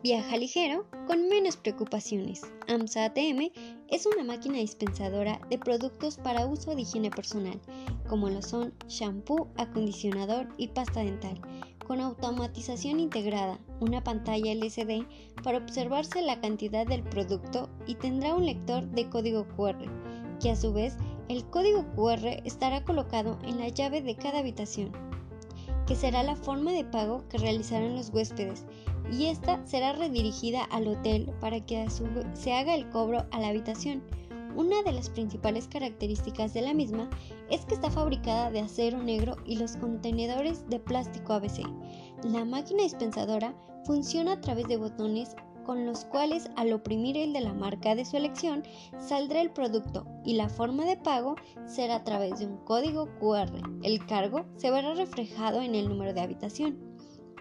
Viaja ligero con menos preocupaciones. AMSA ATM es una máquina dispensadora de productos para uso de higiene personal, como lo son shampoo, acondicionador y pasta dental, con automatización integrada, una pantalla LCD para observarse la cantidad del producto y tendrá un lector de código QR, que a su vez el código QR estará colocado en la llave de cada habitación, que será la forma de pago que realizarán los huéspedes y esta será redirigida al hotel para que se haga el cobro a la habitación. Una de las principales características de la misma es que está fabricada de acero negro y los contenedores de plástico ABC. La máquina dispensadora funciona a través de botones con los cuales al oprimir el de la marca de su elección saldrá el producto y la forma de pago será a través de un código QR. El cargo se verá reflejado en el número de habitación.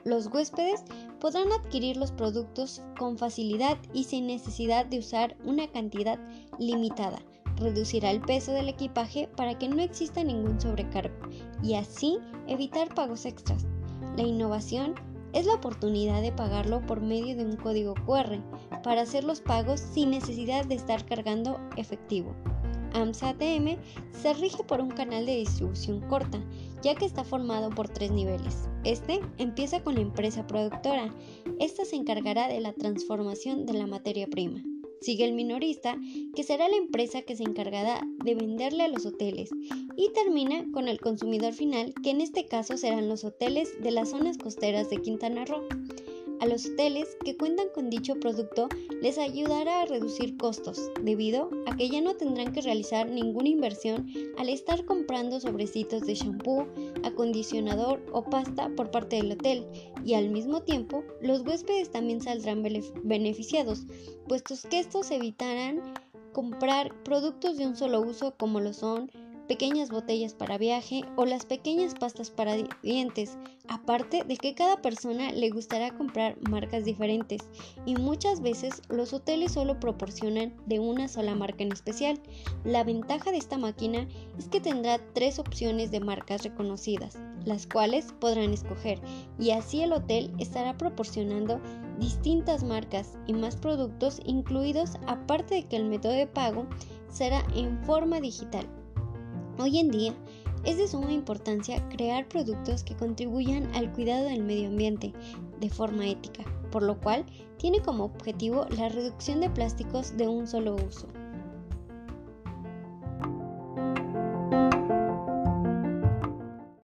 Los huéspedes podrán adquirir los productos con facilidad y sin necesidad de usar una cantidad limitada. Reducirá el peso del equipaje para que no exista ningún sobrecargo y así evitar pagos extras. La innovación es la oportunidad de pagarlo por medio de un código QR para hacer los pagos sin necesidad de estar cargando efectivo. AMSA ATM se rige por un canal de distribución corta, ya que está formado por tres niveles. Este empieza con la empresa productora. Esta se encargará de la transformación de la materia prima. Sigue el minorista, que será la empresa que se encargará de venderle a los hoteles. Y termina con el consumidor final, que en este caso serán los hoteles de las zonas costeras de Quintana Roo. A los hoteles que cuentan con dicho producto les ayudará a reducir costos, debido a que ya no tendrán que realizar ninguna inversión al estar comprando sobrecitos de shampoo, acondicionador o pasta por parte del hotel, y al mismo tiempo los huéspedes también saldrán beneficiados, puestos que estos evitarán comprar productos de un solo uso como lo son pequeñas botellas para viaje o las pequeñas pastas para dientes, aparte de que cada persona le gustará comprar marcas diferentes y muchas veces los hoteles solo proporcionan de una sola marca en especial. La ventaja de esta máquina es que tendrá tres opciones de marcas reconocidas, las cuales podrán escoger y así el hotel estará proporcionando distintas marcas y más productos incluidos aparte de que el método de pago será en forma digital Hoy en día es de suma importancia crear productos que contribuyan al cuidado del medio ambiente de forma ética, por lo cual tiene como objetivo la reducción de plásticos de un solo uso.